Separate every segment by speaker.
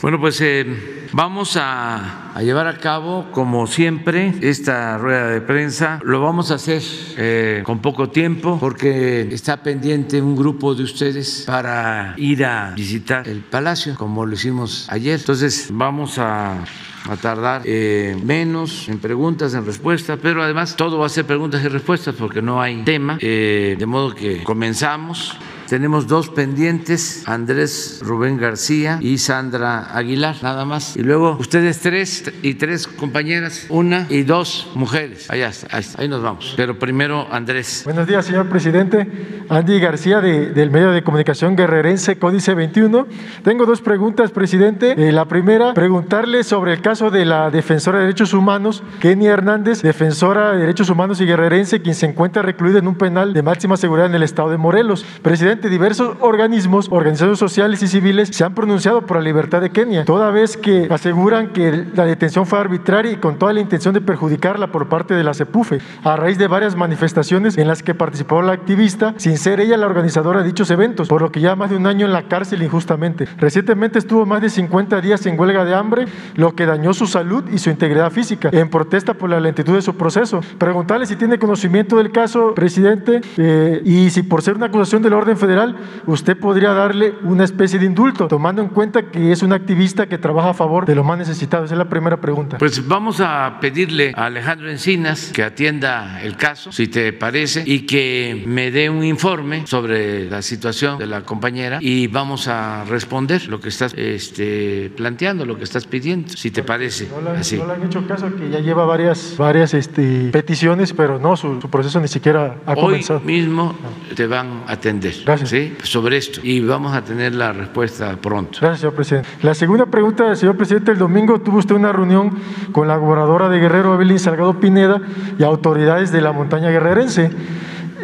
Speaker 1: Bueno, pues eh, vamos a, llevar a cabo, como siempre, esta rueda de prensa. Lo vamos a hacer eh, con poco tiempo porque está pendiente un grupo de ustedes para ir a visitar el palacio, como lo hicimos ayer. Entonces, vamos a a tardar eh, menos en preguntas, en respuestas, pero además todo va a ser preguntas y respuestas porque no hay tema, de modo que comenzamos. Tenemos dos pendientes, Andrés Rubén García y Sandra Aguilar, nada más. Y luego ustedes tres y tres compañeras, una y dos mujeres. Allá está, ahí, nos vamos. Pero primero Andrés.
Speaker 2: Buenos días, señor presidente. Andy García del medio de comunicación guerrerense Códice 21. Tengo dos preguntas, presidente. Eh, la primera, preguntarle sobre el caso de la defensora de derechos humanos, Kenia Hernández, defensora de derechos humanos y guerrerense, quien se encuentra recluida en un penal de máxima seguridad en el estado de Morelos. Presidente, diversos organismos, organizaciones sociales y civiles se han pronunciado por la libertad de Kenia, toda vez que aseguran que la detención fue arbitraria y con toda la intención de perjudicarla por parte de la CEPUFE, a raíz de varias manifestaciones en las que participó la activista, sin ser ella la organizadora de dichos eventos, por lo que ya más de un año en la cárcel injustamente. Recientemente estuvo más de 50 días en huelga de hambre, lo que dañó su salud y su integridad física, en protesta por la lentitud de su proceso. Preguntarle si tiene conocimiento del caso, presidente, eh, y si por ser una acusación del orden federal usted podría darle una especie de indulto, tomando en cuenta que es un activista que trabaja a favor de los más necesitados? Esa es la primera pregunta.
Speaker 1: Pues vamos a pedirle a Alejandro Encinas que atienda el caso, si te parece, y que me dé un informe sobre la situación de la compañera y vamos a responder lo que estás este, planteando, lo que estás pidiendo, si te parece.
Speaker 2: No le, no le han hecho caso que ya lleva varias, varias este, peticiones, pero no, su, proceso ni siquiera ha
Speaker 1: Hoy
Speaker 2: comenzado.
Speaker 1: mismo te van a atender.
Speaker 2: Gracias.
Speaker 1: ¿Sí? sobre esto y vamos a tener la respuesta pronto.
Speaker 2: Gracias, señor presidente. La segunda pregunta, señor presidente, el domingo tuvo usted una reunión con la gobernadora de Guerrero, Evelyn Salgado Pineda, y autoridades de la montaña guerrerense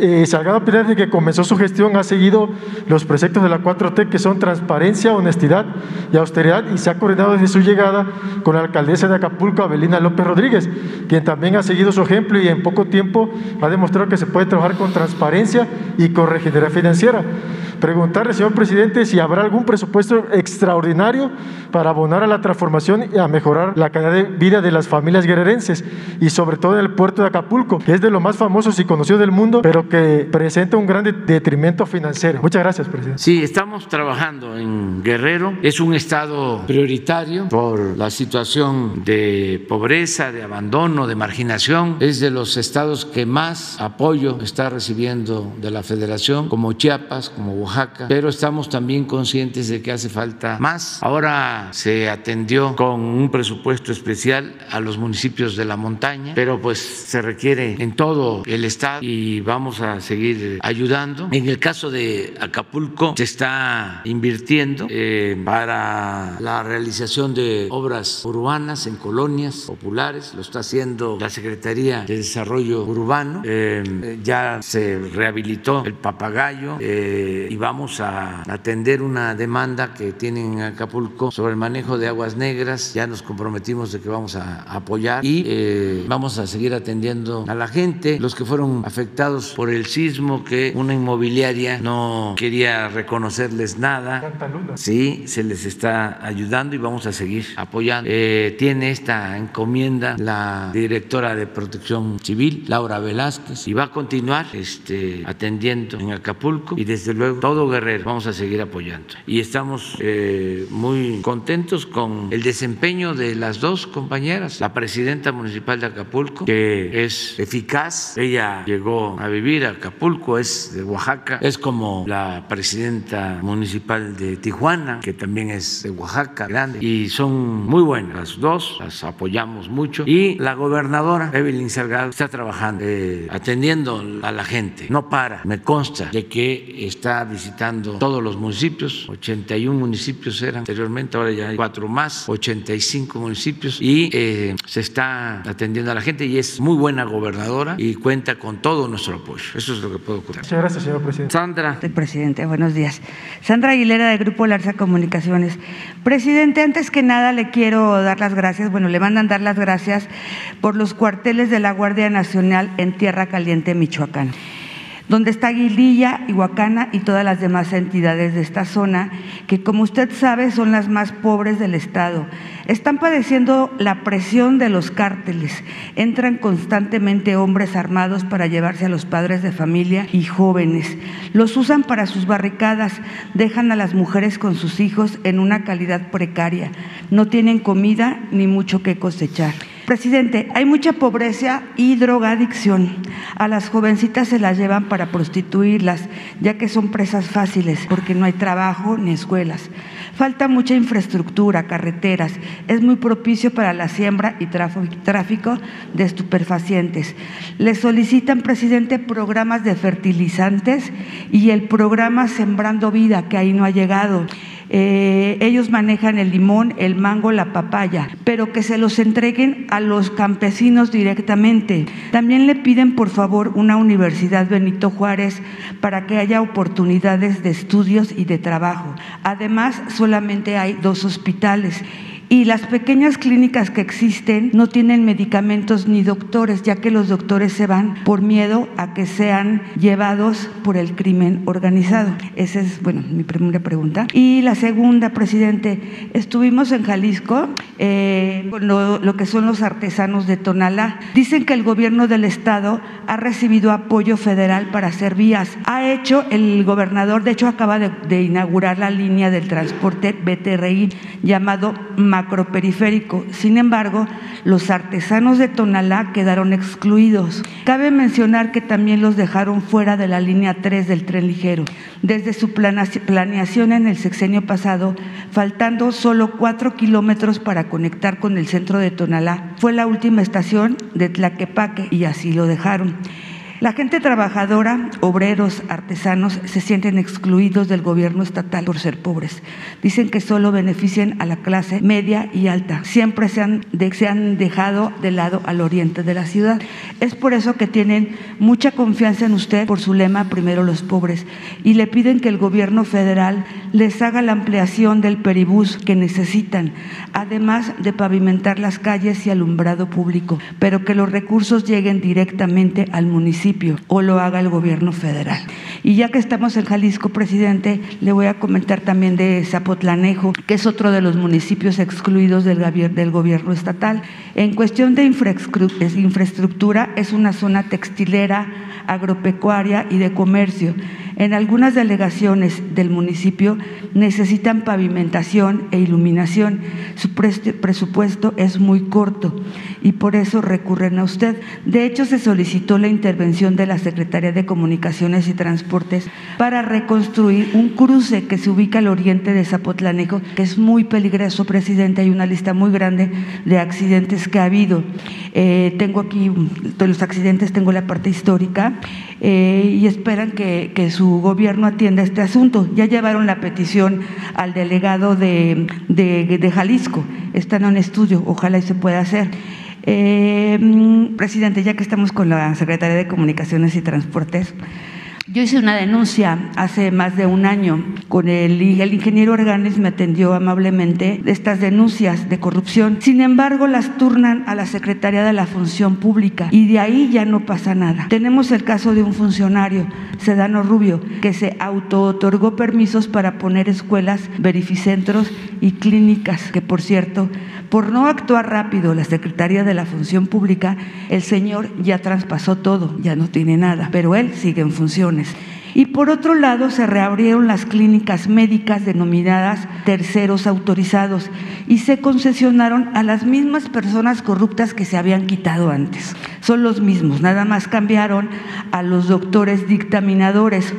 Speaker 2: eh, Salgado Pineda, desde que comenzó su gestión, ha seguido los preceptos de la 4T, que son transparencia, honestidad y austeridad, y se ha coordinado desde su llegada con la alcaldesa de Acapulco, Abelina López Rodríguez, quien también ha seguido su ejemplo y en poco tiempo ha demostrado que se puede trabajar con transparencia y con regeneración financiera. Preguntarle, señor presidente, si habrá algún presupuesto extraordinario para abonar a la transformación y a mejorar la calidad de vida de las familias guerrerenses y sobre todo en puerto de Acapulco, que es de los más famosos y conocidos del mundo, pero que presenta un gran detrimento financiero. Muchas gracias, presidente.
Speaker 1: Sí, estamos trabajando en Guerrero. Es un estado prioritario por la situación de pobreza, de abandono, de marginación. Es de los estados que más apoyo está recibiendo de la federación, como Chiapas, como Oaxaca pero estamos también conscientes de que hace falta más. Ahora se atendió con un presupuesto especial a los municipios de la montaña, pero pues se requiere en todo el estado y vamos a seguir ayudando. En el caso de Acapulco se está invirtiendo eh, para la realización de obras urbanas en colonias populares, lo está haciendo la Secretaría de Desarrollo Urbano, eh, ya se rehabilitó el papagayo eh, y vamos a atender una demanda que tienen en Acapulco sobre el manejo de aguas negras. Ya nos comprometimos de que vamos a apoyar y eh, vamos a seguir atendiendo a la gente, los que fueron afectados por el sismo, que una inmobiliaria no quería reconocerles nada. Sí, se les está ayudando y vamos a seguir apoyando. Eh, tiene esta encomienda la directora de Protección Civil, Laura Velázquez, y va a continuar este, atendiendo en Acapulco y desde luego todo Guerrero. Vamos a seguir apoyando. Y estamos eh, muy contentos con el desempeño de las dos compañeras, la presidenta municipal de Acapulco, que es eficaz, ella llegó a vivir a Acapulco, es de Oaxaca, es como la presidenta municipal de Tijuana, que también es de Oaxaca, grande, y son muy buenas las dos, las apoyamos mucho. Y la gobernadora Evelyn Salgado está trabajando, eh, atendiendo a la gente, no para, me consta de que está visitando todos los municipios, 81 municipios eran anteriormente, ahora ya hay cuatro más, 85 municipios y eh, se está atendiendo a la gente y es muy buena gobernadora y cuenta con todo nuestro apoyo. Eso es lo que puedo contar.
Speaker 2: Muchas gracias, señor presidente.
Speaker 1: Sandra.
Speaker 3: Presidente, buenos días. Sandra Aguilera de Grupo Larsa Comunicaciones. Presidente, antes que nada le quiero dar las gracias, bueno, le mandan dar las gracias por los cuarteles de la Guardia Nacional en Tierra Caliente, Michoacán donde está Aguililla, Huacana y todas las demás entidades de esta zona, que como usted sabe son las más pobres del Estado. Están padeciendo la presión de los cárteles. Entran constantemente hombres armados para llevarse a los padres de familia y jóvenes. Los usan para sus barricadas, dejan a las mujeres con sus hijos en una calidad precaria. No tienen comida ni mucho que cosechar. Presidente, hay mucha pobreza y drogadicción. A las jovencitas se las llevan para prostituirlas, ya que son presas fáciles, porque no hay trabajo ni escuelas. Falta mucha infraestructura, carreteras. Es muy propicio para la siembra y tráfico de estupefacientes. Le solicitan, presidente, programas de fertilizantes y el programa Sembrando Vida, que ahí no ha llegado. Eh, ellos manejan el limón, el mango, la papaya, pero que se los entreguen a los campesinos directamente. También le piden, por favor, una universidad Benito Juárez para que haya oportunidades de estudios y de trabajo. Además, solamente hay dos hospitales y las pequeñas clínicas que existen no tienen medicamentos ni doctores, ya que los doctores se van por miedo a que sean llevados por el crimen organizado. Esa es, bueno, mi primera pregunta. Y la segunda, presidente, estuvimos en Jalisco eh, con lo, que son los artesanos de Tonalá. Dicen que el gobierno del estado ha recibido apoyo federal para hacer vías. Ha hecho el gobernador, de hecho acaba de, de inaugurar la línea del transporte BTRI llamado macroperiférico. Sin embargo, los artesanos de Tonalá quedaron excluidos. Cabe mencionar que también los dejaron fuera de la línea 3 del tren ligero. Desde su planeación en el sexenio pasado, faltando solo cuatro kilómetros para conectar con el centro de Tonalá, fue la última estación de Tlaquepaque y así lo dejaron. La gente trabajadora, obreros, artesanos, se sienten excluidos del gobierno estatal por ser pobres. Dicen que solo benefician a la clase media y alta. Siempre se han, se han dejado de lado al oriente de la ciudad. Es por eso que tienen mucha confianza en usted por su lema Primero los pobres y le piden que el gobierno federal les haga la ampliación del peribús que necesitan, además de pavimentar las calles y alumbrado público, pero que los recursos lleguen directamente al municipio o lo haga el gobierno federal. Y ya que estamos en Jalisco, presidente, le voy a comentar también de Zapotlanejo, que es otro de los municipios excluidos del, del gobierno estatal. En cuestión de infraestructura, es una zona textilera, agropecuaria y de comercio. En algunas delegaciones del municipio necesitan pavimentación e iluminación. Su presupuesto es muy corto y por eso recurren a usted. De hecho, se solicitó la intervención de la Secretaría de Comunicaciones y Transportes para reconstruir un cruce que se ubica al oriente de Zapotlanejo, que es muy peligroso, presidente. Hay una lista muy grande de accidentes que ha habido. Eh, tengo aquí de los accidentes, tengo la parte histórica eh, y esperan que, su gobierno atienda este asunto. Ya llevaron la petición al delegado de, de, Jalisco, están en estudio, ojalá y se pueda hacer. Eh, mm, presidente, ya que estamos con la Secretaría de Comunicaciones y Transportes, yo hice una denuncia hace más de un año con el, el ingeniero Organes me atendió amablemente de estas denuncias de corrupción. Sin embargo, las turnan a la Secretaría de la Función Pública y de ahí ya no pasa nada. Tenemos el caso de un funcionario, Sedano Rubio, que se auto-otorgó permisos para poner escuelas, verificentros y clínicas, que por cierto, por no actuar rápido la Secretaría de la Función Pública, el señor ya traspasó todo, ya no tiene nada, pero él sigue en función. Y por otro lado, se reabrieron las clínicas médicas denominadas terceros autorizados y se concesionaron a las mismas personas corruptas que se habían quitado antes. Son los mismos, nada más cambiaron a los doctores dictaminadores.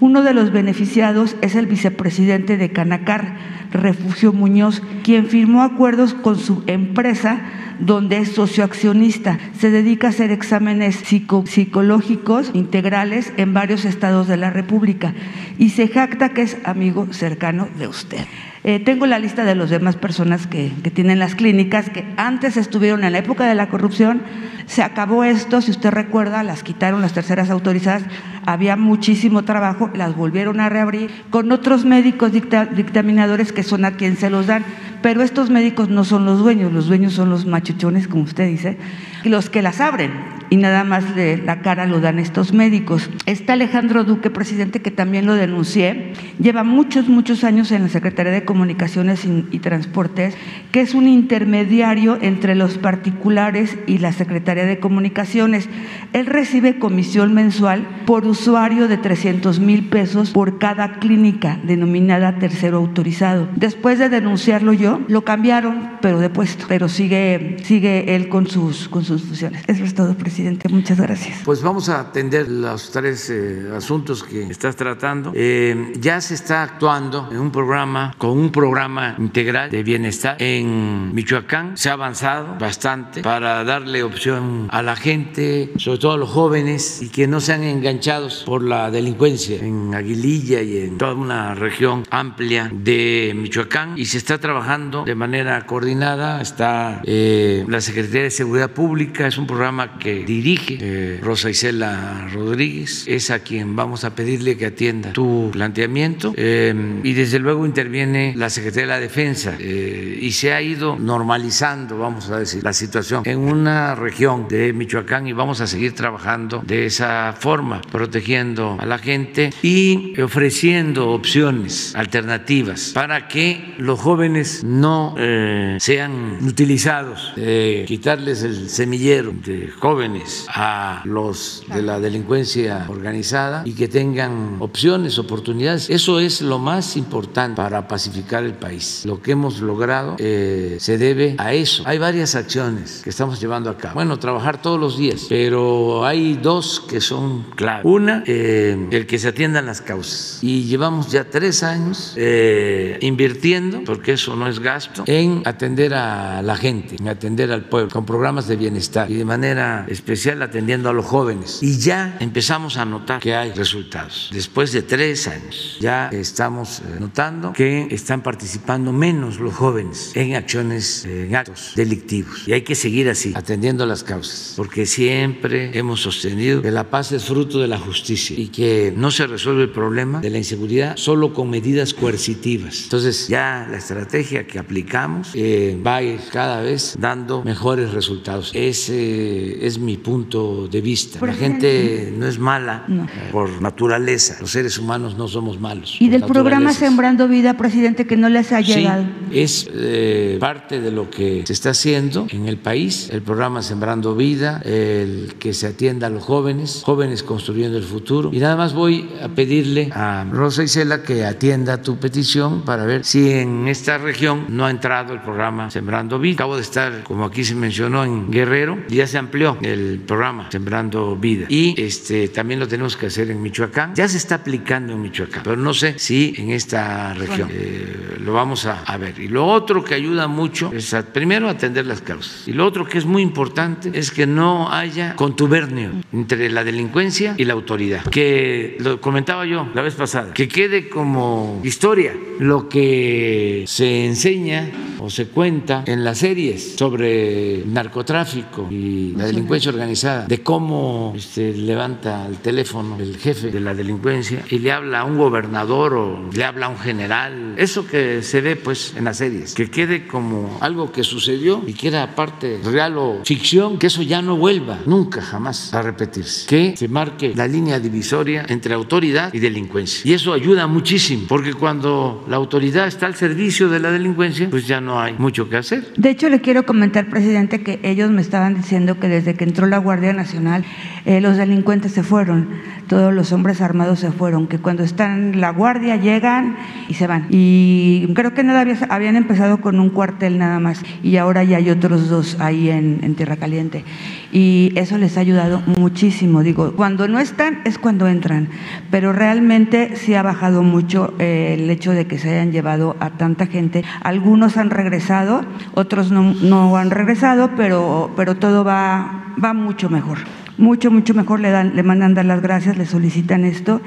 Speaker 3: Uno de los beneficiados es el vicepresidente de Canacar, Refugio Muñoz, quien firmó acuerdos con su empresa donde es socioaccionista. Se dedica a hacer exámenes psicológicos integrales en varios estados de la República y se jacta que es amigo cercano de usted. Eh, tengo la lista de las demás personas que, que, tienen las clínicas que antes estuvieron en la época de la corrupción. Se acabó esto, si usted recuerda, las quitaron las terceras autorizadas. Había muchísimo trabajo, las volvieron a reabrir con otros médicos dictaminadores que son a quien se los dan. Pero estos médicos no son los dueños, los dueños son los machuchones, como usted dice, los que las abren y nada más de la cara lo dan estos médicos. Está Alejandro Duque, presidente, que también lo denuncié, lleva muchos, muchos años en la Secretaría de Comunicaciones y, Transportes, que es un intermediario entre los particulares y la Secretaría de Comunicaciones. Él recibe comisión mensual por usuario de 300 mil pesos por cada clínica denominada tercero autorizado. Después de denunciarlo yo, lo cambiaron, pero de puesto, pero sigue, sigue él con sus, con sus funciones. Eso es todo, presidente. Muchas gracias.
Speaker 1: Pues vamos a atender los tres eh, asuntos que estás tratando. Eh, ya se está actuando en un programa, con un programa integral de bienestar en Michoacán. Se ha avanzado bastante para darle opción a la gente, sobre todo a los jóvenes, y que no sean enganchados por la delincuencia en Aguililla y en toda una región amplia de Michoacán. Y se está trabajando de manera coordinada. Está eh, la Secretaría de Seguridad Pública, es un programa que dirige eh, Rosa Isela Rodríguez, es a quien vamos a pedirle que atienda tu planteamiento. Eh, y desde luego interviene la Secretaría de la Defensa. Eh, y se ha ido normalizando, vamos a decir, la situación en una región de Michoacán y vamos a seguir trabajando de esa forma, protegiendo a la gente y ofreciendo opciones alternativas para que los jóvenes no sean utilizados, quitarles el semillero de jóvenes a los de la delincuencia organizada y que tengan opciones, oportunidades. Eso es lo más importante para pacificar el país. Lo que hemos logrado eh, se debe a eso. Hay varias acciones que estamos llevando a cabo. Bueno, trabajar todos los días, pero hay dos que son clave. Una, eh, el que se atiendan las causas. Y llevamos ya tres años eh, invirtiendo, porque eso no es gasto, en atender a la gente, en atender al pueblo, con programas de bienestar y de manera especial especial atendiendo a los jóvenes. Y ya empezamos a notar que hay resultados. Después de tres años, ya estamos eh, notando que están participando menos los jóvenes en acciones, en actos delictivos. Y hay que seguir así, atendiendo las causas, porque siempre hemos sostenido que la paz es fruto de la justicia y que no se resuelve el problema de la inseguridad solo con medidas coercitivas. Entonces, ya la estrategia que aplicamos eh, va a ir cada vez dando mejores resultados. Ese es mi punto de vista. la gente no es mala por naturaleza. Los seres humanos no somos malos.
Speaker 3: ¿Y del programa Sembrando Vida, presidente, que no les ha llegado?
Speaker 1: es eh, parte de lo que se está haciendo en el país. El programa Sembrando Vida, el que se atienda a los jóvenes, jóvenes construyendo el futuro. Y nada más voy a pedirle a Rosa Isela que atienda tu petición para ver si en esta región no ha entrado el programa Sembrando Vida. Acabo de estar, como aquí se mencionó, en Guerrero, y ya se amplió el programa Sembrando Vida. Y este, también lo tenemos que hacer en Michoacán. Ya se está aplicando en Michoacán, pero no sé si en esta región eh, lo vamos a, ver. Y lo otro que ayuda mucho es primero atender las causas. Y lo otro que es muy importante es que no haya contubernio entre la delincuencia y la autoridad. Que lo comentaba yo la vez pasada, que quede como historia lo que se enseña o se cuenta en las series sobre narcotráfico y la delincuencia organizada, de cómo este, levanta el teléfono el jefe de la delincuencia y le habla a un gobernador o le habla a un general. Eso que se ve pues en las series, que quede como algo que sucedió y que era parte real o ficción, que eso ya no vuelva nunca jamás a repetirse. Que se marque la línea divisoria entre autoridad y delincuencia. Y eso ayuda muchísimo, porque cuando la autoridad está al servicio de la delincuencia, pues ya no no hay mucho que hacer.
Speaker 3: De hecho, le quiero comentar, presidente, que ellos me estaban diciendo que desde que entró la Guardia Nacional, eh, los delincuentes se fueron, todos los hombres armados se fueron, que cuando están en la Guardia llegan y se van. Y creo que nada habían empezado con un cuartel nada más y ahora ya hay otros dos ahí en, Tierra Caliente. Y eso les ha ayudado muchísimo. Digo, cuando no están es cuando entran, pero realmente sí ha bajado mucho eh, el hecho de que se hayan llevado a tanta gente. Algunos han regresado, otros no, no han regresado, pero, pero todo va, va mucho mejor mucho, mucho mejor le, dan, le mandan dar las gracias, le solicitan esto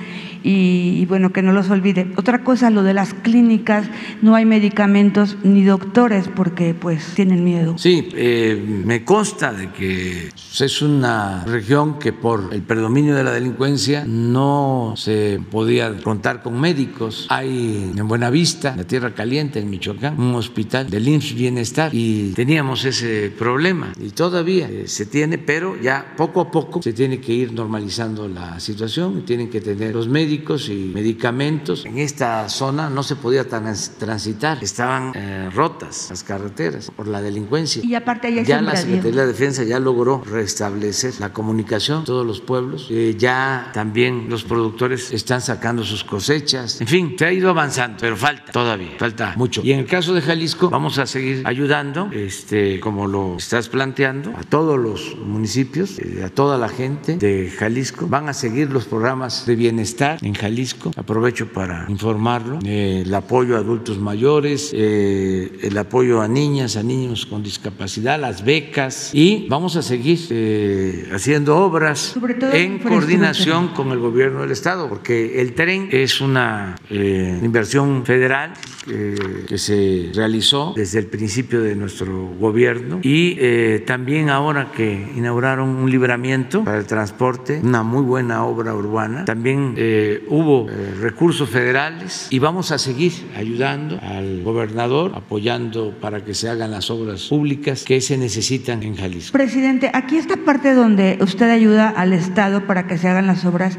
Speaker 3: y, bueno, que no los olvide. Otra cosa, lo de las clínicas, no hay medicamentos ni doctores porque pues tienen miedo.
Speaker 1: Sí, eh, me consta de que es una región que por el predominio de la delincuencia no se podía contar con médicos. Hay en Buenavista, la Tierra Caliente, en Michoacán, un hospital del IMSS Bienestar y teníamos ese problema y todavía eh, se tiene, pero ya poco a poco se tiene que ir normalizando la situación tienen que tener los médicos y medicamentos. En esta zona no se podía transitar, estaban eh, rotas las carreteras por la delincuencia.
Speaker 3: Y aparte
Speaker 1: ya la Secretaría de Defensa ya logró restablecer la comunicación todos los pueblos. Eh, ya también los productores están sacando sus cosechas. En fin, se ha ido avanzando, pero falta todavía, falta mucho. Y en el caso de Jalisco vamos a seguir ayudando, este, como lo estás planteando, a todos los municipios, eh, a todas la gente de Jalisco. Van a seguir los programas de bienestar en Jalisco. Aprovecho para informarlo. Eh, el apoyo a adultos mayores, eh, el apoyo a niñas, a niños con discapacidad, las becas y vamos a seguir eh, haciendo obras en coordinación con el gobierno del estado, porque el tren es una inversión federal que se realizó desde el principio de nuestro gobierno y también ahora que inauguraron un libramiento para el transporte, una muy buena obra urbana. También eh, hubo eh, recursos federales y vamos a seguir ayudando al gobernador, apoyando para que se hagan las obras públicas que se necesitan en Jalisco.
Speaker 3: Presidente, aquí esta parte donde usted ayuda al Estado para que se hagan las obras,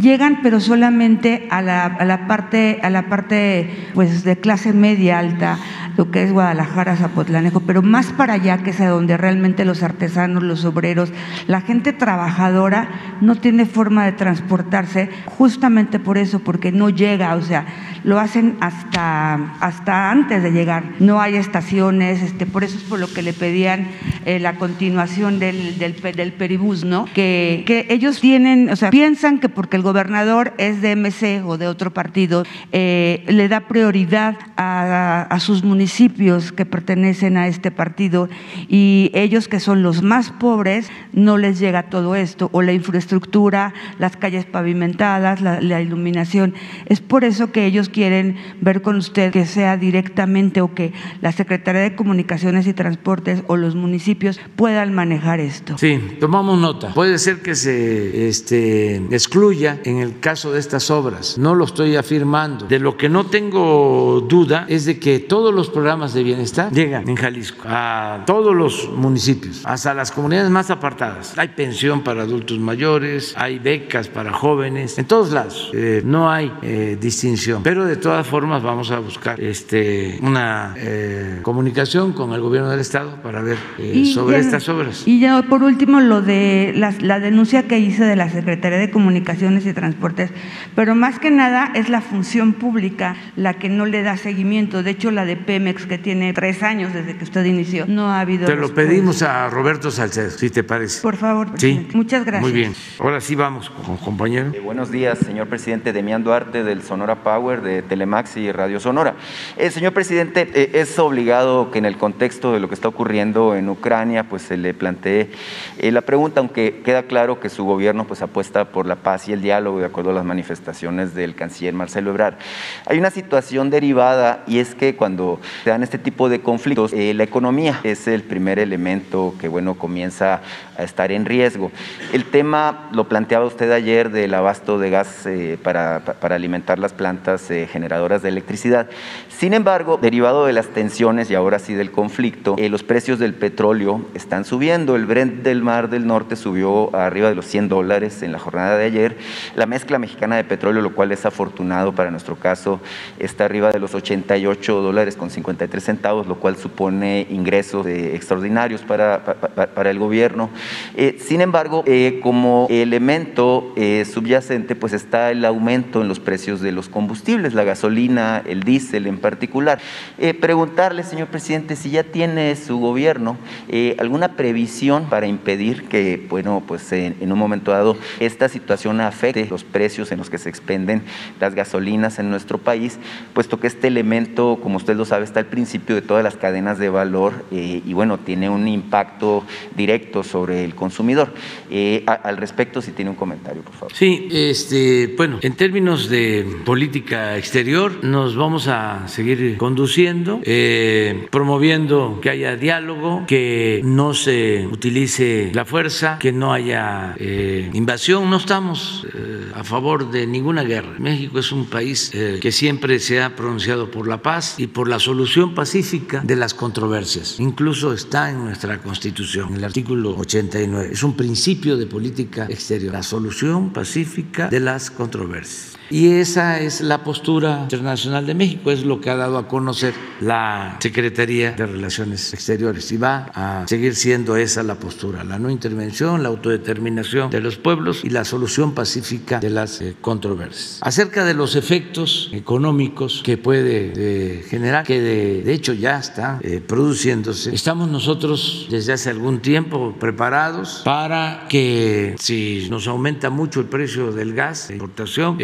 Speaker 3: llegan pero solamente a la, a la parte, a la parte pues, de clase media alta lo que es Guadalajara, Zapotlanejo, pero más para allá, que es a donde realmente los artesanos, los obreros, la gente trabajadora no tiene forma de transportarse, justamente por eso, porque no llega, o sea, lo hacen hasta, hasta antes de llegar. No hay estaciones, este, por eso es por lo que le pedían eh, la continuación del, del, peribús, ¿no? Que, que, ellos tienen, o sea, piensan que porque el gobernador es de MC o de otro partido, eh, le da prioridad a, a sus municipios que pertenecen a este partido y ellos que son los más pobres, no les llega todo esto, o la infraestructura, las calles pavimentadas, la, la iluminación. Es por eso que ellos quieren ver con usted que sea directamente o que la Secretaría de Comunicaciones y Transportes o los municipios puedan manejar esto.
Speaker 1: Sí, tomamos nota. Puede ser que se este, excluya en el caso de estas obras. No lo estoy afirmando. De lo que no tengo duda es de que todos los programas de bienestar llegan en Jalisco a todos los municipios, hasta las comunidades más apartadas. Hay pensión para adultos mayores, hay becas para jóvenes, en todos lados. Eh, no hay eh, distinción. Pero de todas formas vamos a buscar este, una eh, comunicación con el gobierno del estado para ver sobre estas obras.
Speaker 3: Y ya por último lo de la, la, denuncia que hice de la Secretaría de Comunicaciones y Transportes, pero más que nada es la función pública la que no le da seguimiento. De hecho, la de Pemex que tiene tres años desde que usted inició, no ha habido.
Speaker 1: Te lo pedimos a Roberto Salcedo, si te parece.
Speaker 3: Por favor, presidente. Sí. Muchas gracias.
Speaker 1: Muy bien. Ahora sí vamos, compañero.
Speaker 4: Eh, buenos días, señor presidente Demián Duarte del Sonora Power de Telemax y Radio Sonora. Eh, señor presidente, eh, es obligado que en el contexto de lo que está ocurriendo en Ucrania, pues se le plantee eh, la pregunta, aunque queda claro que su gobierno pues apuesta por la paz y el diálogo de acuerdo a las manifestaciones del canciller Marcelo Ebrard. Hay una situación derivada y es que cuando se dan este tipo de conflictos, eh, la economía es el primer elemento que bueno comienza a estar en riesgo El tema lo planteaba usted ayer del abasto de gas para, para, alimentar las plantas generadoras de electricidad. Sin embargo, derivado de las tensiones y ahora sí del conflicto, los precios del petróleo están subiendo. El Brent del Mar del Norte subió arriba de los 100 dólares en la jornada de ayer. La mezcla mexicana de petróleo, lo cual es afortunado para nuestro caso, está arriba de los 88 dólares con 53 centavos, lo cual supone ingresos extraordinarios para, para, el gobierno. Eh, sin embargo, eh, como elemento eh, subyacente, pues está el aumento en los precios de los combustibles, la gasolina, el diésel en particular. preguntarle, señor presidente, si ya tiene su gobierno alguna previsión para impedir que, bueno, pues en, en un momento dado esta situación afecte los precios en los que se expenden las gasolinas en nuestro país, puesto que este elemento, como usted lo sabe, está al principio de todas las cadenas de valor eh, y bueno, tiene un impacto directo sobre el consumidor. Eh, al respecto, si tiene un comentario, por favor.
Speaker 1: Sí, este, bueno, en términos de política exterior, nos vamos a seguir conduciendo, eh, promoviendo que haya diálogo, que no se utilice la fuerza, que no haya invasión. No estamos a favor de ninguna guerra. México es un país que siempre se ha pronunciado por la paz y por la solución pacífica de las controversias. Incluso está en nuestra Constitución, en el artículo 89. Es un principio de política exterior, la solución pacífica de las controversias. Y esa es la postura internacional de México, es lo que ha dado a conocer la Secretaría de Relaciones Exteriores y va a seguir siendo esa la postura, la no intervención, la autodeterminación de los pueblos y la solución pacífica de las eh, controversias. Acerca de los efectos económicos que puede eh, generar, que de, hecho ya está eh, produciéndose, estamos nosotros desde hace algún tiempo preparados para que si nos aumenta mucho el precio del gas de importación,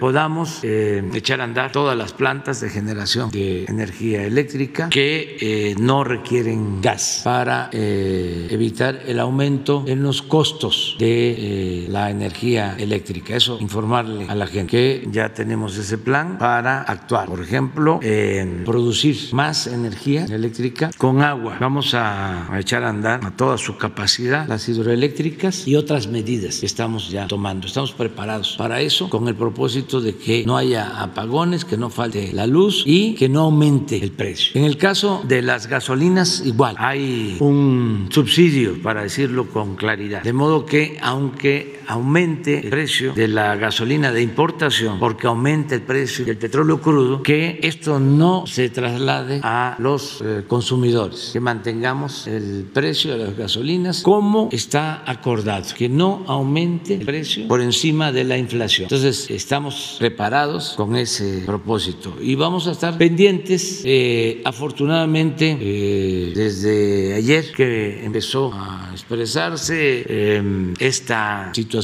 Speaker 1: podamos eh, echar a andar todas las plantas de generación de energía eléctrica que eh, no requieren gas para eh, evitar el aumento en los costos de la energía eléctrica. Eso, informarle a la gente que ya tenemos ese plan para actuar. Por ejemplo, en producir más energía eléctrica con agua. Vamos a, a echar a andar a toda su capacidad las hidroeléctricas y otras medidas que estamos ya tomando. Estamos preparados para eso con el propósito de que no haya apagones, que no falte la luz y que no aumente el precio. En el caso de las gasolinas, igual, hay un subsidio, para decirlo con claridad, de modo que aunque aumente el precio de la gasolina de importación, porque aumente el precio del petróleo crudo, que esto no se traslade a los eh, consumidores, que mantengamos el precio de las gasolinas como está acordado, que no aumente el precio por encima de la inflación. Entonces, estamos preparados con ese propósito y vamos a estar pendientes. Eh, afortunadamente, eh, desde ayer que empezó a expresarse eh, esta situación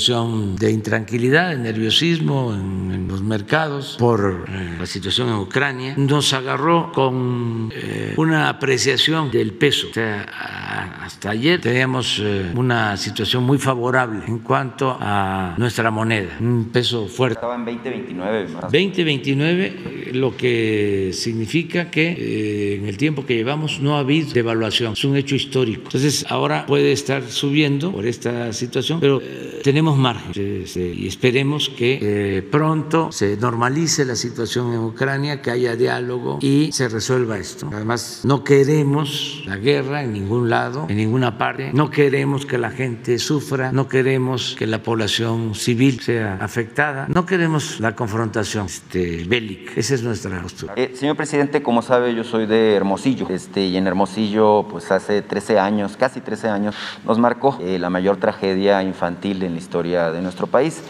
Speaker 1: de intranquilidad, de nerviosismo en, en los mercados por la situación en Ucrania, nos agarró con una apreciación del peso. O sea, hasta ayer teníamos una situación muy favorable en cuanto a nuestra moneda, un peso fuerte
Speaker 4: estaba en 2029.
Speaker 1: 2029, lo que significa que eh, en el tiempo que llevamos no ha habido devaluación, es un hecho histórico. Entonces ahora puede estar subiendo por esta situación, pero eh, tenemos margen este, y esperemos que eh, pronto se normalice la situación en Ucrania, que haya diálogo y se resuelva esto. Además, no queremos la guerra en ningún lado, en ninguna parte, no queremos que la gente sufra, no queremos que la población civil sea afectada no queremos la confrontación este, bélica, esa es nuestra postura.
Speaker 4: Eh, señor presidente, como sabe, yo soy de Hermosillo, este, y en Hermosillo, pues hace 13 años, casi 13 años, nos marcó eh, la mayor tragedia infantil en la historia de nuestro país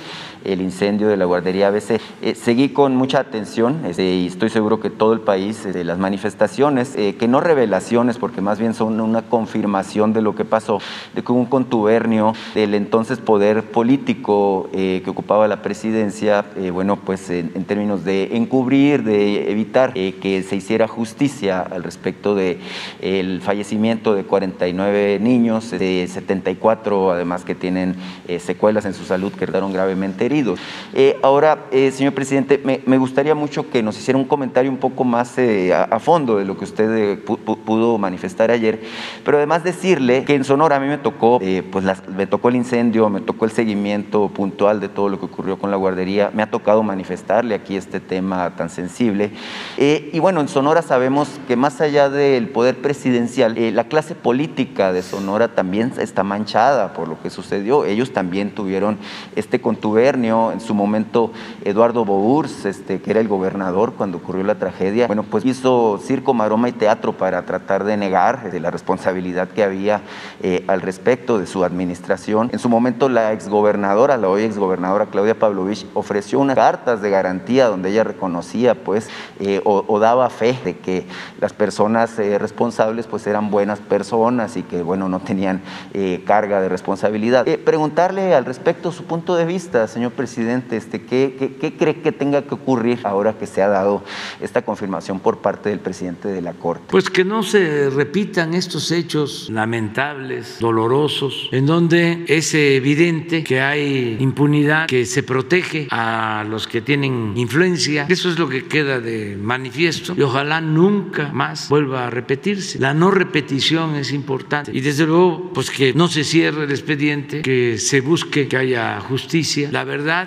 Speaker 4: el incendio de la guardería ABC. Eh, seguí con mucha atención este, y estoy seguro que todo el país, de las manifestaciones, que no revelaciones, porque más bien son una confirmación de lo que pasó, de que hubo un contubernio del entonces poder político que ocupaba la presidencia eh, bueno, pues en, términos de encubrir, de evitar eh, que se hiciera justicia al respecto de el fallecimiento de 49 niños, de 74 además que tienen eh, secuelas en su salud que quedaron gravemente heridos. Ahora, señor presidente, me, gustaría mucho que nos hiciera un comentario un poco más a, fondo de lo que usted pudo manifestar ayer, pero además decirle que en Sonora a mí me tocó eh, pues me tocó el incendio, me tocó el seguimiento puntual de todo lo que ocurrió con la guardería, me ha tocado manifestarle aquí este tema tan sensible. Eh, y bueno, en Sonora sabemos que más allá del poder presidencial, la clase política de Sonora también está manchada por lo que sucedió. Ellos también tuvieron este contubernio, en su momento Eduardo Bours, este, que era el gobernador cuando ocurrió la tragedia, bueno, pues hizo circo, maroma y teatro para tratar de negar de la responsabilidad que había eh, al respecto de su administración. En su momento la exgobernadora, la hoy exgobernadora Claudia Pavlovich, ofreció unas cartas de garantía donde ella reconocía pues eh, o, daba fe de que las personas eh, responsables pues eran buenas personas y que bueno no tenían carga de responsabilidad. preguntarle al respecto su punto de vista, señor presidente, este, ¿qué, cree que tenga que ocurrir ahora que se ha dado esta confirmación por parte del presidente de la Corte?
Speaker 1: Pues que no se repitan estos hechos lamentables, dolorosos, en donde es evidente que hay impunidad, que se protege a los que tienen influencia. Eso es lo que queda de manifiesto y ojalá nunca más vuelva a repetirse. La no repetición es importante y desde luego pues que no se cierre el expediente, que se busque que haya justicia.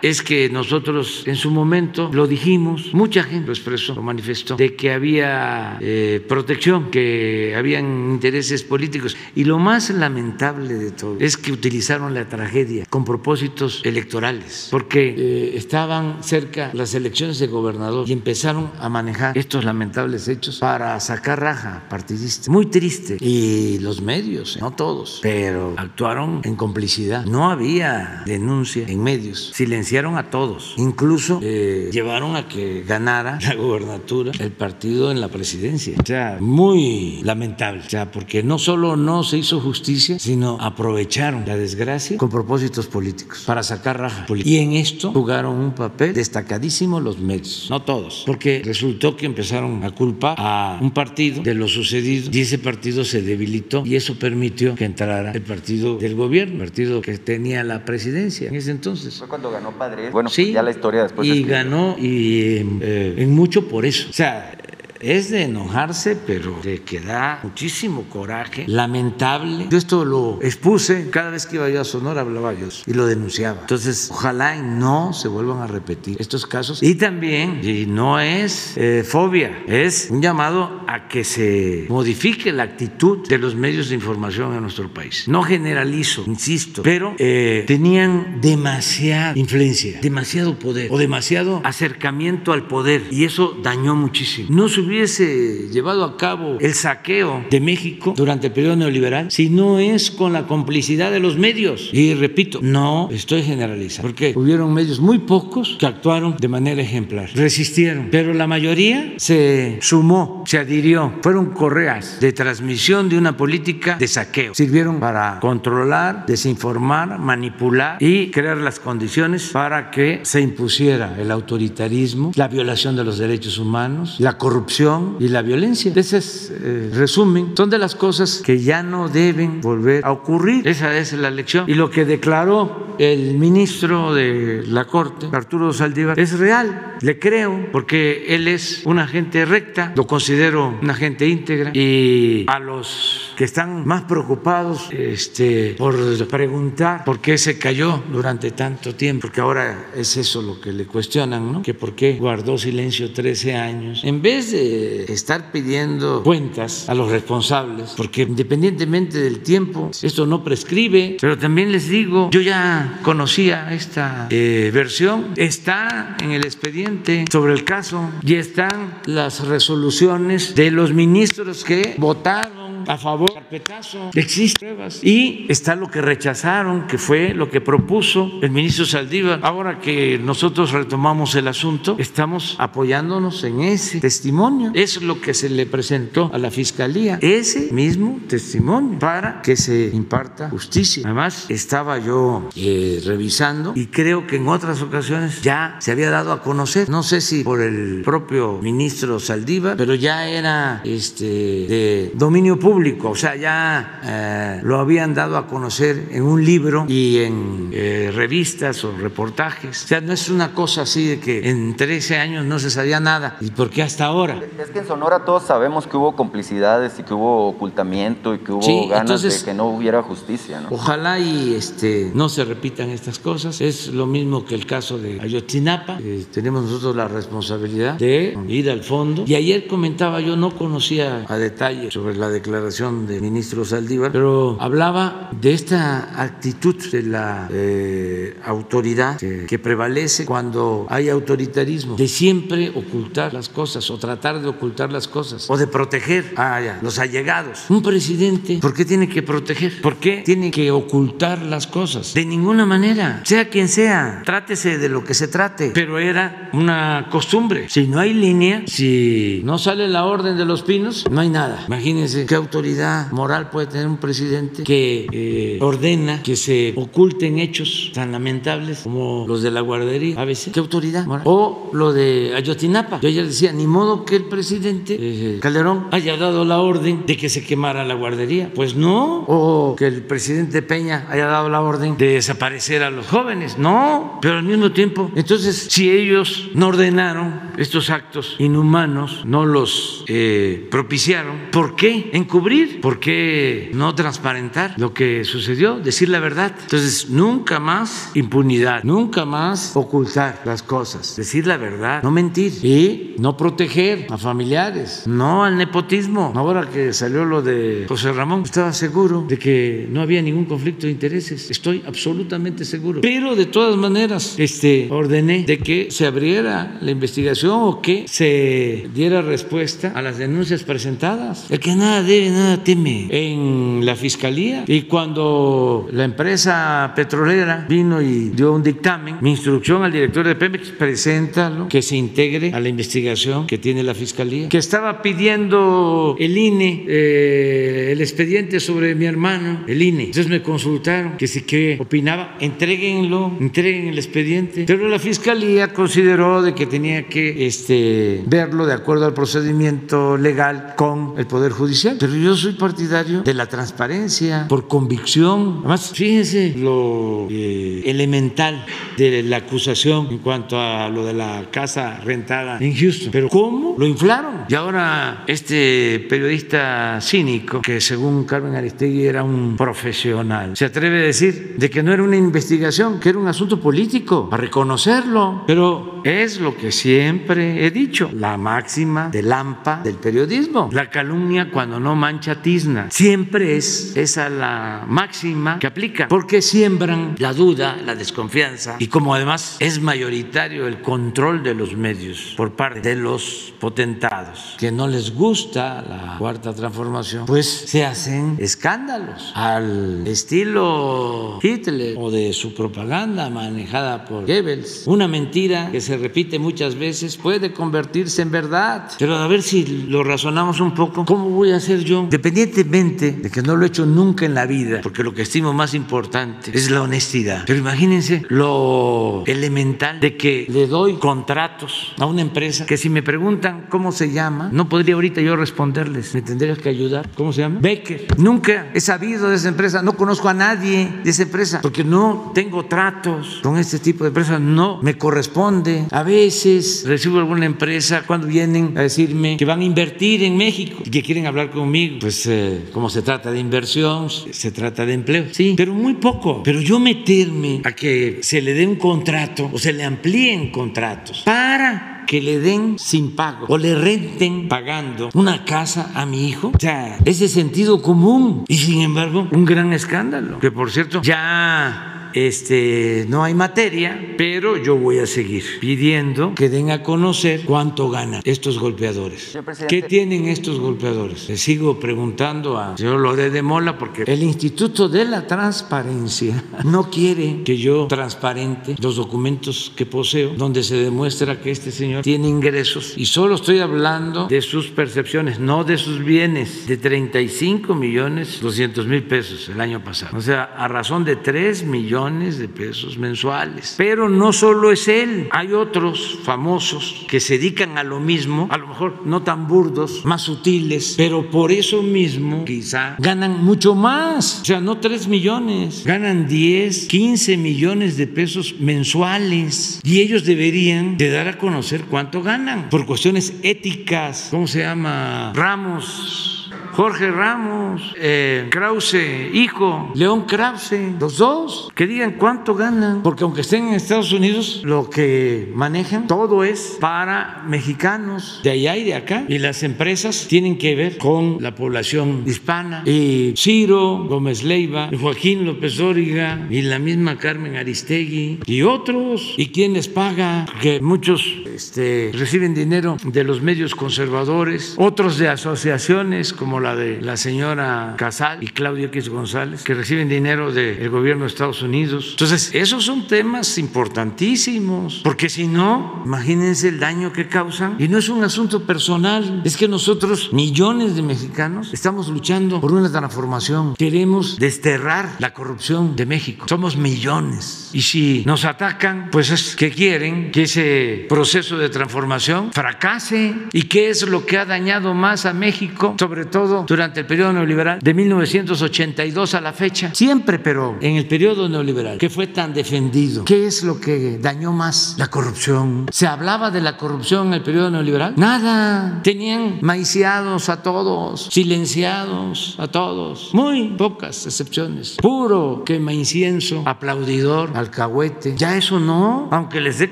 Speaker 1: Es que nosotros en su momento lo dijimos, mucha gente lo expresó, lo manifestó, de que había eh, protección, que habían intereses políticos. Y lo más lamentable de todo es que utilizaron la tragedia con propósitos electorales, porque eh, estaban cerca las elecciones de gobernador y empezaron a manejar estos lamentables hechos para sacar raja partidista. Muy triste. Y los medios, no todos, pero actuaron en complicidad. No había denuncia en medios, silenciaron a todos, incluso eh, llevaron a que ganara la gobernatura el partido en la presidencia. O sea, muy lamentable, o sea, porque no solo no se hizo justicia, sino aprovecharon la desgracia con propósitos políticos para sacar raja política. Y en esto jugaron un papel destacadísimo los medios, no todos, porque resultó que empezaron a culpar a un partido de lo sucedido y ese partido se debilitó y eso permitió que entrara el partido del gobierno, el partido que tenía la presidencia en ese entonces.
Speaker 4: Fue cuando ganó Padre. Bueno, sí, ya la historia después.
Speaker 1: Y ganó y eh, en mucho por eso. O sea, es de enojarse, pero de que da muchísimo coraje, lamentable. Yo esto lo expuse cada vez que iba yo a Sonora, hablaba yo y lo denunciaba. Entonces, ojalá y no se vuelvan a repetir estos casos. Y también, y no es eh, fobia, es un llamado a que se modifique la actitud de los medios de información en nuestro país. No generalizo, insisto, pero eh, tenían demasiada influencia, demasiado poder o demasiado acercamiento al poder y eso dañó muchísimo. No se hubiese llevado a cabo el saqueo de México durante el periodo neoliberal si no es con la complicidad de los medios. Y repito, no estoy generalizando, porque hubieron medios muy pocos que actuaron de manera ejemplar, resistieron, pero la mayoría se sumó, se adhirió, fueron correas de transmisión de una política de saqueo, sirvieron para controlar, desinformar, manipular y crear las condiciones para que se impusiera el autoritarismo, la violación de los derechos humanos, la corrupción y la violencia. Ese es el eh, resumen. Son de las cosas que ya no deben volver a ocurrir. Esa es la lección. Y lo que declaró el ministro de la Corte, Arturo Saldívar, es real. Le creo porque él es una gente recta, lo considero una gente íntegra y a los que están más preocupados este, por preguntar por qué se cayó durante tanto tiempo, porque ahora es eso lo que le cuestionan, ¿no? Que por qué guardó silencio 13 años. En vez de estar pidiendo cuentas a los responsables, porque independientemente del tiempo, esto no prescribe, pero también les digo, yo ya conocía esta eh, versión, está en el expediente sobre el caso y están las resoluciones de los ministros que votaron a favor, carpetazo, existen pruebas. Y está lo que rechazaron, que fue lo que propuso el ministro Saldívar. Ahora que nosotros retomamos el asunto, estamos apoyándonos en ese testimonio. Es lo que se le presentó a la fiscalía, ese mismo testimonio, para que se imparta justicia. Además, estaba yo eh, revisando y creo que en otras ocasiones ya se había dado a conocer, no sé si por el propio ministro Saldívar, pero ya era este, de dominio público público, o sea, ya eh, lo habían dado a conocer en un libro y en eh, revistas o reportajes. O sea, no es una cosa así de que en 13 años no se sabía nada. ¿Y por qué hasta ahora?
Speaker 4: Es que en Sonora todos sabemos que hubo complicidades y que hubo ocultamiento y que hubo ganas de que no hubiera justicia. ¿no?
Speaker 1: Ojalá y este, no se repitan estas cosas. Es lo mismo que el caso de Ayotzinapa. Eh, tenemos nosotros la responsabilidad de ir al fondo. Y ayer comentaba, yo no conocía a detalle sobre la declaración del ministro Saldívar, pero hablaba de esta actitud de la eh, autoridad que, prevalece cuando hay autoritarismo, de siempre ocultar las cosas o tratar de ocultar las cosas o de proteger a los allegados. Un presidente, ¿por qué tiene que proteger? ¿Por qué tiene que ocultar las cosas? De ninguna manera, sea quien sea, trátese de lo que se trate, pero era una costumbre. Si no hay línea, si no sale la orden de los pinos, no hay nada. Imagínense qué autoridad moral puede tener un presidente que eh, ordena que se oculten hechos tan lamentables como los de la guardería. A veces, ¿qué autoridad moral? O lo de Ayotzinapa. Yo ayer decía, ni modo que el presidente eh, Calderón haya dado la orden de que se quemara la guardería. Pues no. O que el presidente Peña haya dado la orden de desaparecer a los jóvenes. No. Pero al mismo tiempo, entonces, si ellos no ordenaron estos actos inhumanos, no los eh, propiciaron, ¿por qué encubrir? ¿Por qué no transparentar lo que sucedió? Decir la verdad. Entonces, nunca más impunidad, nunca más ocultar las cosas, decir la verdad, no mentir y no proteger a familiares, no al nepotismo. Ahora que salió lo de José Ramón, estaba seguro de que no había ningún conflicto de intereses. Estoy absolutamente seguro. Pero de todas maneras, este, ordené de que se abriera la investigación o que se diera respuesta a las denuncias presentadas. El que nada debe, nada teme en la fiscalía. Y cuando la empresa petrolera vino y dio un dictamen, mi instrucción al director de Pemex, preséntalo, que se integre a la investigación que tiene la fiscalía, que estaba pidiendo el INE, eh, el expediente sobre mi hermano, el INE. Entonces me consultaron que si que opinaba, entreguenlo, entreguen el expediente. Pero la fiscalía consideró de que tenía que este, verlo de acuerdo al procedimiento legal con el Poder Judicial. Pero yo soy partidario de la transparencia por convicción. Además, fíjense lo eh, elemental de la acusación en cuanto a lo de la casa rentada en Houston. Pero ¿cómo? Lo inflaron. Y ahora este periodista cínico, que según Carmen Aristegui era un profesional, se atreve a decir de que no era una investigación, que era un asunto político, a reconocerlo. Pero es lo que siempre he dicho, la máxima del AMPA del periodismo. La calumnia cuando no mancha tizna. Siempre es esa la máxima que aplica, porque siembran la duda, la desconfianza y como además es mayoritario el control de los medios por parte de los potentados que no les gusta la cuarta transformación, pues se hacen escándalos al estilo Hitler o de su propaganda manejada por Goebbels. Una mentira que se repite muchas veces puede convertirse en verdad. Pero a ver si lo razonamos un poco, ¿cómo voy a hacer yo? Independientemente de que no lo he hecho nunca en la vida, porque lo que estimo más importante es la honestidad. Pero imagínense lo elemental de que le doy contratos a una empresa que si me preguntan cómo se llama, no podría ahorita yo responderles, me tendrías que ayudar. ¿Cómo se llama? Becker. Nunca he sabido de esa empresa, no conozco a nadie de esa empresa, porque no tengo tratos con este tipo de empresas, no me corresponde. A veces recibo alguna empresa cuando vienen a decirme que van a invertir en México y que quieren hablar conmigo. Pues eh, como se trata de inversión, se trata de empleo. Sí, pero muy poco. Pero yo meterme a que se le dé un contrato o se le amplíen contratos para que le den sin pago o le renten pagando una casa a mi hijo. O sea, es de sentido común y sin embargo un gran escándalo. Que por cierto, ya este, no hay materia, pero yo voy a seguir pidiendo que den a conocer cuánto ganan estos golpeadores. ¿Qué tienen estos golpeadores? Le sigo preguntando a señor Lore de Mola porque el Instituto de la Transparencia no quiere que yo transparente los documentos que poseo donde se demuestra que este señor tiene ingresos y solo estoy hablando de sus percepciones, no de sus bienes, de 35 millones 200 mil pesos el año pasado. O sea, a razón de 3 millones millones de pesos mensuales. Pero no solo es él, hay otros famosos que se dedican a lo mismo, a lo mejor no tan burdos, más sutiles, pero por eso mismo quizá ganan mucho más. O sea, no 3 millones, ganan 10, 15 millones de pesos mensuales. Y ellos deberían de dar a conocer cuánto ganan por cuestiones éticas. ¿Cómo se llama? Ramos Jorge Ramos, eh, Krause, hijo, León Krause, los dos, que digan cuánto ganan, porque aunque estén en Estados Unidos, lo que manejan todo es para mexicanos de allá y de acá, y las empresas tienen que ver con la población hispana, y Ciro Gómez Leiva, Joaquín López Dóriga, y la misma Carmen Aristegui, y otros, y quienes pagan, que muchos este, reciben dinero de los medios conservadores, otros de asociaciones como la de la señora Casal y Claudio X González, que reciben dinero del gobierno de Estados Unidos. Entonces, esos son temas importantísimos, porque si no, imagínense el daño que causan. Y no es un asunto personal, es que nosotros, millones de mexicanos, estamos luchando por una transformación. Queremos desterrar la corrupción de México. Somos millones. Y si nos atacan, pues es que quieren que ese proceso de transformación fracase. ¿Y qué es lo que ha dañado más a México? Sobre todo durante el periodo neoliberal de 1982 a la fecha, siempre, pero en el periodo neoliberal, que fue tan defendido, ¿qué es lo que dañó más? La corrupción. ¿Se hablaba de la corrupción en el periodo neoliberal? Nada. Tenían maiciados a todos, silenciados a todos, muy pocas excepciones. Puro quema incienso, aplaudidor, alcahuete. Ya eso no, aunque les dé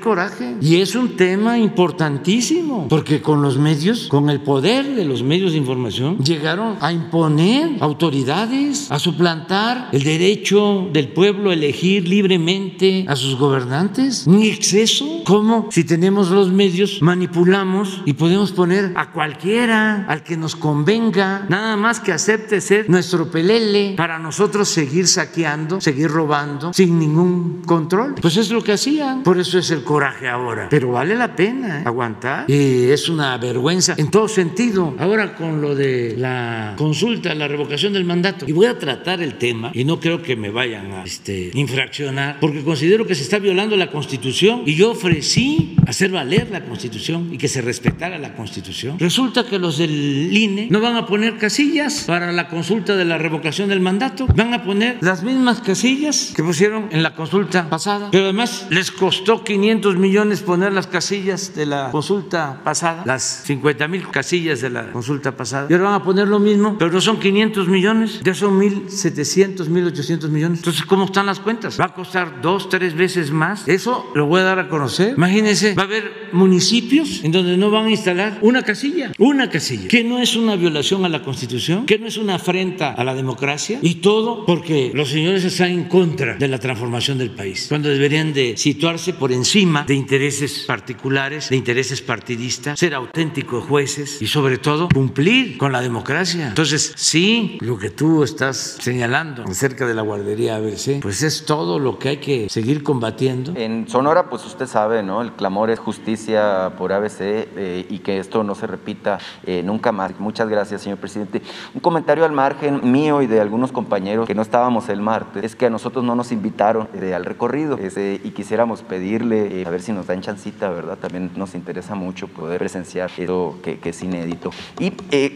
Speaker 1: coraje. Y es un tema importantísimo, porque con los medios, con el poder de los medios de información, llegaron a imponer autoridades, a suplantar el derecho del pueblo a elegir libremente a sus gobernantes. Un exceso. ¿Cómo? Si tenemos los medios, manipulamos y podemos poner a cualquiera, al que nos convenga, nada más que acepte ser nuestro pelele para nosotros seguir saqueando, seguir robando sin ningún control. Pues es lo que hacían. Por eso es el coraje ahora. Pero vale la pena ¿eh? aguantar. Y es una vergüenza en todo sentido. Ahora con lo de la consulta, la revocación del mandato. Y voy a tratar el tema, y no creo que me vayan a este, infraccionar, porque considero que se está violando la Constitución y yo ofrecí hacer valer la Constitución y que se respetara la Constitución. Resulta que los del INE no van a poner casillas para la consulta de la revocación del mandato, van a poner las mismas casillas que pusieron en la consulta pasada, pero además les costó 500 millones poner las casillas de la consulta pasada, las 50 mil casillas de la consulta pasada, y ahora van a poner lo mismo, pero no son 500 millones, ya son 1.700, 1.800 millones. Entonces, ¿cómo están las cuentas? ¿Va a costar dos, tres veces más? Eso lo voy a dar a conocer. Imagínense, va a haber municipios en donde no van a instalar una casilla, una casilla, que no es una violación a la Constitución, que no es una afrenta a la democracia y todo porque los señores están en contra de la transformación del país, cuando deberían de situarse por encima de intereses particulares, de intereses partidistas, ser auténticos jueces y sobre todo cumplir con la democracia entonces, sí, lo que tú estás señalando acerca de la guardería ABC, pues es todo lo que hay que seguir combatiendo.
Speaker 4: En Sonora, pues usted sabe, ¿no? El clamor es justicia por ABC eh, y que esto no se repita eh, nunca más. Muchas gracias, señor presidente. Un comentario al margen mío y de algunos compañeros que no estábamos el martes, es que a nosotros no nos invitaron eh, al recorrido y quisiéramos pedirle a ver si nos dan chancita, ¿verdad? También nos interesa mucho poder presenciar esto que, que es inédito. Y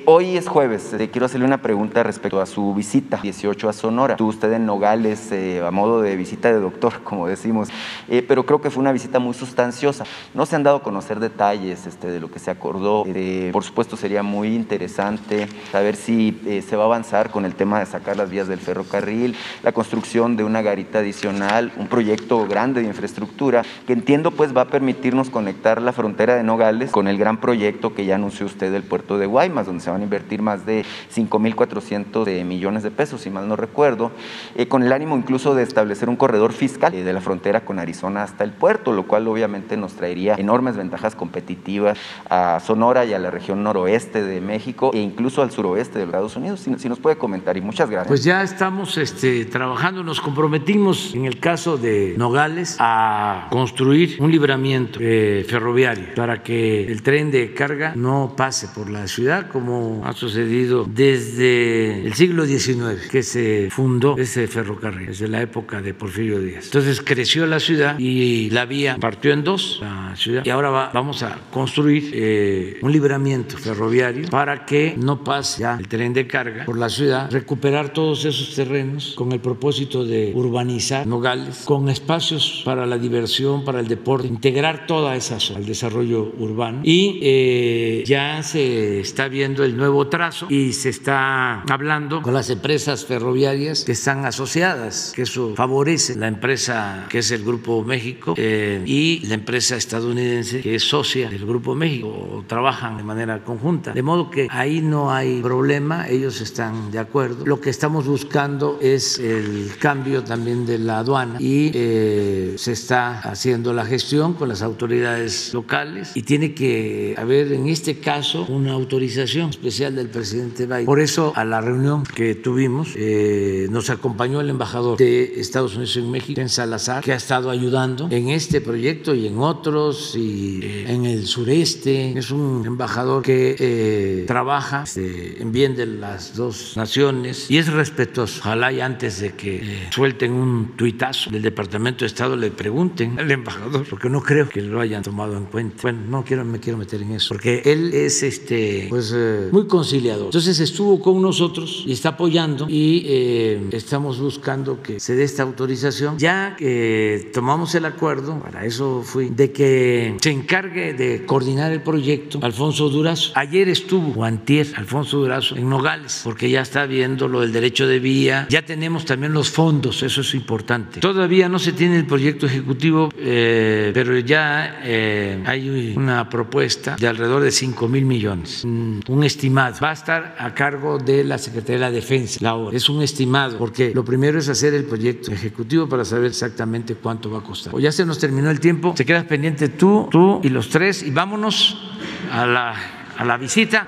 Speaker 4: hoy es jueves eh, quiero hacerle una pregunta respecto a su visita 18 a Sonora. Tuvo usted en Nogales eh, a modo de visita de doctor, como decimos, eh, pero creo que fue una visita muy sustanciosa. No se han dado a conocer detalles este, de lo que se acordó. por supuesto, sería muy interesante saber si se va a avanzar con el tema de sacar las vías del ferrocarril, la construcción de una garita adicional, un proyecto grande de infraestructura que entiendo pues va a permitirnos conectar la frontera de Nogales con el gran proyecto que ya anunció usted del puerto de Guaymas, donde se van a invertir más de 5.400 millones de pesos, si mal no recuerdo, eh, con el ánimo incluso de establecer un corredor fiscal eh, de la frontera con Arizona hasta el puerto, lo cual obviamente nos trae traería enormes ventajas competitivas a Sonora y a la región noroeste de México e incluso al suroeste de los Estados Unidos. Si, si nos puede comentar y muchas gracias.
Speaker 1: Pues ya estamos este, trabajando, nos comprometimos en el caso de Nogales a construir un libramiento eh, ferroviario para que el tren de carga no pase por la ciudad como ha sucedido desde el siglo XIX que se fundó ese ferrocarril, desde la época de Porfirio Díaz. Entonces creció la ciudad y la vía partió en dos, la ciudad, y ahora va, vamos a construir eh, un libramiento ferroviario para que no pase ya el tren de carga por la ciudad, recuperar todos esos terrenos con el propósito de urbanizar Nogales, con espacios para la diversión, para el deporte, integrar toda esa zona al desarrollo urbano y eh, ya se está viendo el nuevo trazo y se está hablando con las empresas ferroviarias que están asociadas, que eso favorece la empresa que es el Grupo México eh, y la empresa estadounidense que es socia del Grupo México, o trabajan de manera conjunta. De modo que ahí no hay problema, ellos están de acuerdo. Lo que estamos buscando es el cambio también de la aduana y eh, se está haciendo la gestión con las autoridades locales y tiene que haber en este caso una autorización especial del presidente Biden. Por eso a la reunión que tuvimos eh, nos acompañó el embajador de Estados Unidos en México, en Salazar, que ha estado ayudando en este proyecto y en otros y eh, en el sureste. Es un embajador que eh, trabaja este, en bien de las dos naciones y es respetuoso. Ojalá y antes de que eh, suelten un tuitazo del Departamento de Estado le pregunten al embajador, porque no creo que lo hayan tomado en cuenta. Bueno, no quiero, me quiero meter en eso, porque él es este, pues, eh, muy conciliador. Entonces estuvo con nosotros y está apoyando y eh, estamos buscando que se dé esta autorización. Ya que tomamos el acuerdo, para eso fui, de que se encargue de coordinar el proyecto Alfonso Durazo. Ayer estuvo, o antier, Alfonso Durazo, en Nogales, porque ya está viendo lo del derecho de vía, ya tenemos también los fondos, eso es importante. Todavía no se tiene el proyecto ejecutivo, eh, pero ya eh, hay una propuesta de alrededor de 5 mil millones, un estimado. Va a estar a cargo de la Secretaría de la Defensa, la obra. Es un estimado, porque lo primero es hacer el proyecto ejecutivo para saber exactamente cuánto va a costar. O ya se nos terminó el tiempo, se quedas pendiente tú, tú y los tres, y vámonos a la, a la visita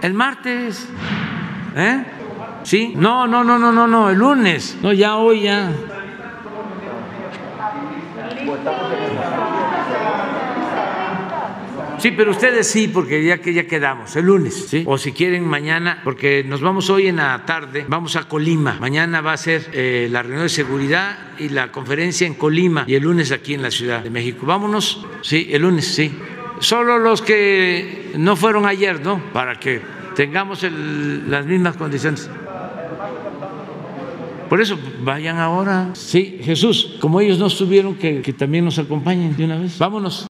Speaker 1: el martes. ¿Eh? ¿Sí? No, no, no, no, no, no, el lunes. No, ya hoy ya. Sí, pero ustedes sí, porque ya que ya quedamos, el lunes, ¿sí? O si quieren mañana, porque nos vamos hoy en la tarde, vamos a Colima. Mañana va a ser eh, la reunión de seguridad y la conferencia en Colima y el lunes aquí en la Ciudad de México. Vámonos, sí, el lunes, sí. Solo los que no fueron ayer, ¿no? Para que tengamos el- las mismas condiciones. Por eso, vayan ahora. Sí, Jesús, como ellos no estuvieron, que, que también nos acompañen de una vez. Vámonos.